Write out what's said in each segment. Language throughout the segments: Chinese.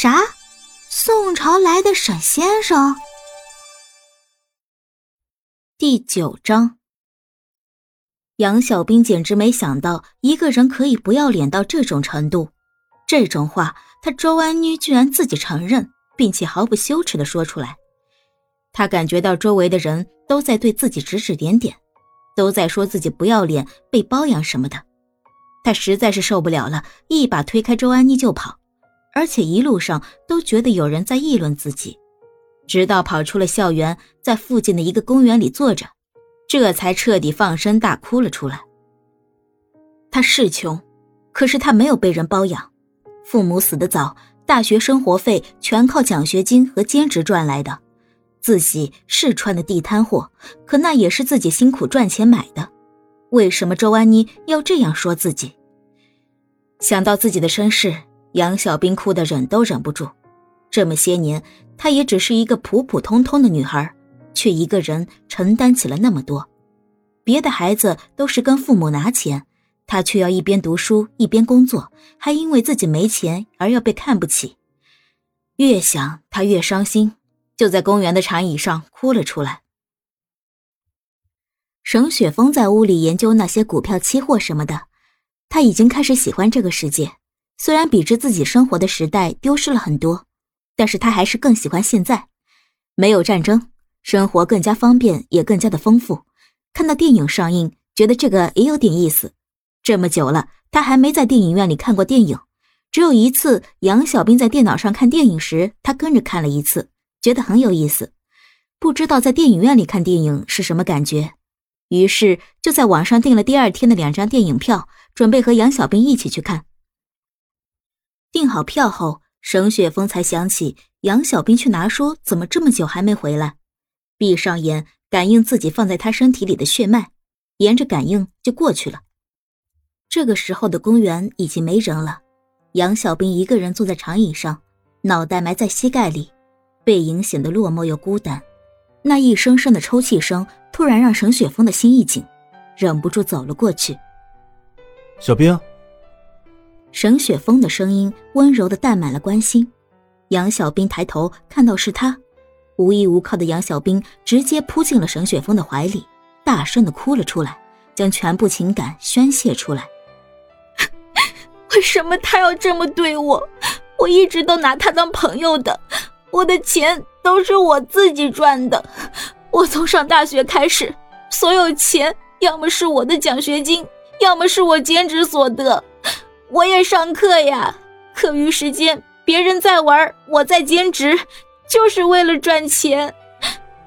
啥？宋朝来的沈先生？第九章。杨小兵简直没想到一个人可以不要脸到这种程度，这种话他周安妮居然自己承认，并且毫不羞耻的说出来。他感觉到周围的人都在对自己指指点点，都在说自己不要脸、被包养什么的。他实在是受不了了，一把推开周安妮就跑，而且一路上都觉得有人在议论自己，直到跑出了校园，在附近的一个公园里坐着。这才彻底放声大哭了出来。他是穷，可是他没有被人包养，父母死得早，大学生活费全靠奖学金和兼职赚来的。自己是穿的地摊货，可那也是自己辛苦赚钱买的。为什么周安妮要这样说自己？想到自己的身世，杨小兵哭得忍都忍不住。这么些年，她也只是一个普普通通的女孩。却一个人承担起了那么多，别的孩子都是跟父母拿钱，他却要一边读书一边工作，还因为自己没钱而要被看不起。越想他越伤心，就在公园的长椅上哭了出来。沈雪峰在屋里研究那些股票、期货什么的，他已经开始喜欢这个世界。虽然比之自己生活的时代丢失了很多，但是他还是更喜欢现在，没有战争。生活更加方便，也更加的丰富。看到电影上映，觉得这个也有点意思。这么久了，他还没在电影院里看过电影，只有一次，杨小兵在电脑上看电影时，他跟着看了一次，觉得很有意思。不知道在电影院里看电影是什么感觉，于是就在网上订了第二天的两张电影票，准备和杨小兵一起去看。订好票后，沈雪峰才想起杨小兵去拿书，怎么这么久还没回来？闭上眼，感应自己放在他身体里的血脉，沿着感应就过去了。这个时候的公园已经没人了，杨小兵一个人坐在长椅上，脑袋埋在膝盖里，背影显得落寞又孤单。那一声声的抽泣声突然让沈雪峰的心一紧，忍不住走了过去。小兵。沈雪峰的声音温柔的淡满了关心。杨小兵抬头看到是他。无依无靠的杨小兵直接扑进了沈雪峰的怀里，大声的哭了出来，将全部情感宣泄出来。为什么他要这么对我？我一直都拿他当朋友的，我的钱都是我自己赚的。我从上大学开始，所有钱要么是我的奖学金，要么是我兼职所得。我也上课呀，课余时间别人在玩，我在兼职。就是为了赚钱，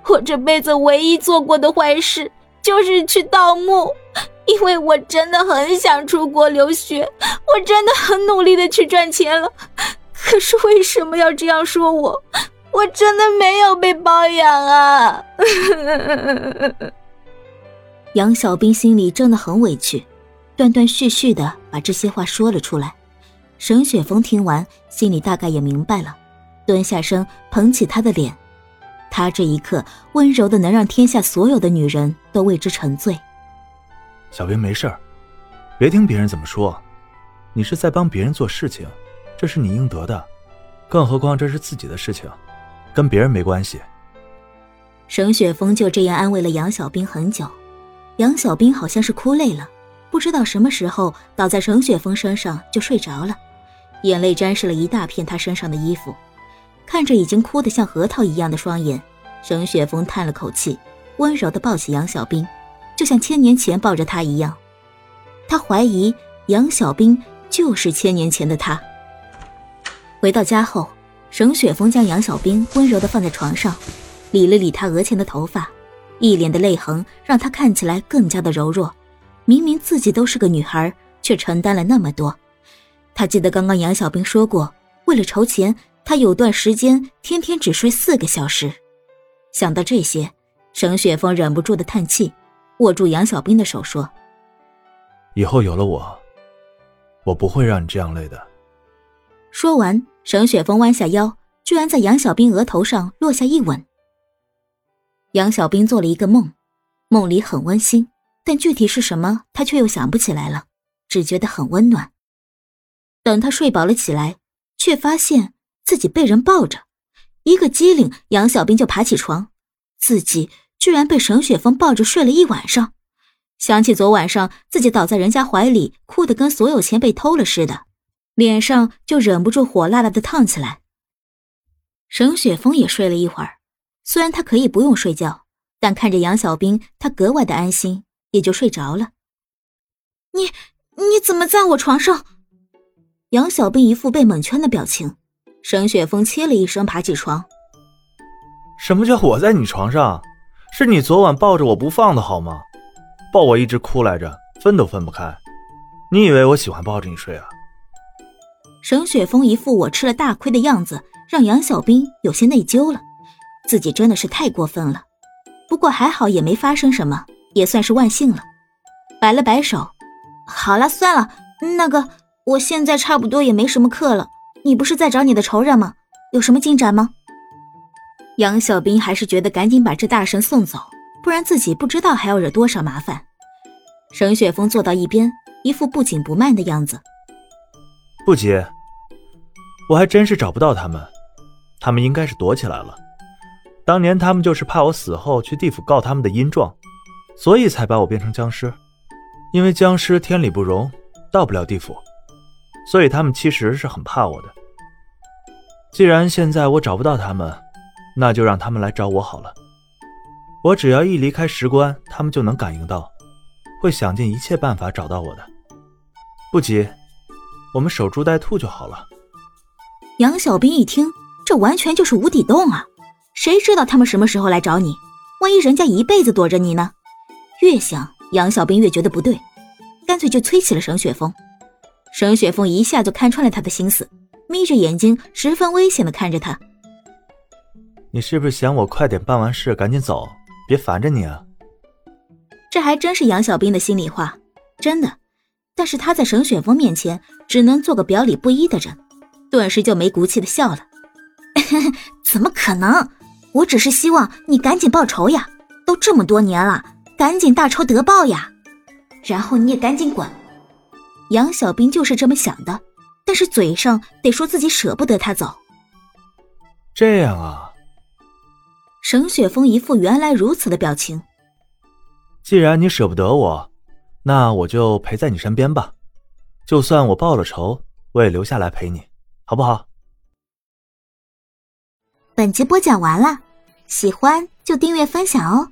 我这辈子唯一做过的坏事就是去盗墓，因为我真的很想出国留学，我真的很努力的去赚钱了，可是为什么要这样说我？我真的没有被包养啊！杨小兵心里真的很委屈，断断续续的把这些话说了出来。沈雪峰听完，心里大概也明白了。蹲下身，捧起他的脸，他这一刻温柔的能让天下所有的女人都为之沉醉。小兵没事儿，别听别人怎么说，你是在帮别人做事情，这是你应得的，更何况这是自己的事情，跟别人没关系。沈雪峰就这样安慰了杨小兵很久，杨小兵好像是哭累了，不知道什么时候倒在沈雪峰身上就睡着了，眼泪沾湿了一大片他身上的衣服。看着已经哭得像核桃一样的双眼，沈雪峰叹了口气，温柔地抱起杨小兵，就像千年前抱着他一样。他怀疑杨小兵就是千年前的他。回到家后，沈雪峰将杨小兵温柔地放在床上，理了理他额前的头发，一脸的泪痕让他看起来更加的柔弱。明明自己都是个女孩，却承担了那么多。他记得刚刚杨小兵说过，为了筹钱。他有段时间天天只睡四个小时，想到这些，沈雪峰忍不住的叹气，握住杨小兵的手说：“以后有了我，我不会让你这样累的。”说完，沈雪峰弯下腰，居然在杨小兵额头上落下一吻。杨小兵做了一个梦，梦里很温馨，但具体是什么，他却又想不起来了，只觉得很温暖。等他睡饱了起来，却发现。自己被人抱着，一个机灵，杨小兵就爬起床，自己居然被沈雪峰抱着睡了一晚上。想起昨晚上自己倒在人家怀里，哭得跟所有钱被偷了似的，脸上就忍不住火辣辣的烫起来。沈雪峰也睡了一会儿，虽然他可以不用睡觉，但看着杨小兵，他格外的安心，也就睡着了。你你怎么在我床上？杨小兵一副被蒙圈的表情。沈雪峰切了一声，爬起床。什么叫我在你床上？是你昨晚抱着我不放的好吗？抱我一直哭来着，分都分不开。你以为我喜欢抱着你睡啊？沈雪峰一副我吃了大亏的样子，让杨小兵有些内疚了。自己真的是太过分了。不过还好也没发生什么，也算是万幸了。摆了摆手，好了，算了。那个，我现在差不多也没什么课了。你不是在找你的仇人吗？有什么进展吗？杨小兵还是觉得赶紧把这大神送走。不然自己不知道还要惹多少麻烦。沈雪峰坐到一边，一副不紧不慢的样子。不急，我还真是找不到他们，他们应该是躲起来了。当年他们就是怕我死后去地府告他们的阴状，所以才把我变成僵尸。因为僵尸天理不容，到不了地府，所以他们其实是很怕我的。既然现在我找不到他们，那就让他们来找我好了。我只要一离开石棺，他们就能感应到，会想尽一切办法找到我的。不急，我们守株待兔就好了。杨小兵一听，这完全就是无底洞啊！谁知道他们什么时候来找你？万一人家一辈子躲着你呢？越想，杨小兵越觉得不对，干脆就催起了沈雪峰。沈雪峰一下就看穿了他的心思，眯着眼睛，十分危险的看着他。你是不是想我快点办完事，赶紧走？别烦着你啊！这还真是杨小兵的心里话，真的。但是他在沈雪峰面前只能做个表里不一的人，顿时就没骨气的笑了。怎么可能？我只是希望你赶紧报仇呀！都这么多年了，赶紧大仇得报呀！然后你也赶紧滚。杨小兵就是这么想的，但是嘴上得说自己舍不得他走。这样啊。沈雪峰一副原来如此的表情。既然你舍不得我，那我就陪在你身边吧。就算我报了仇，我也留下来陪你，好不好？本集播讲完了，喜欢就订阅分享哦。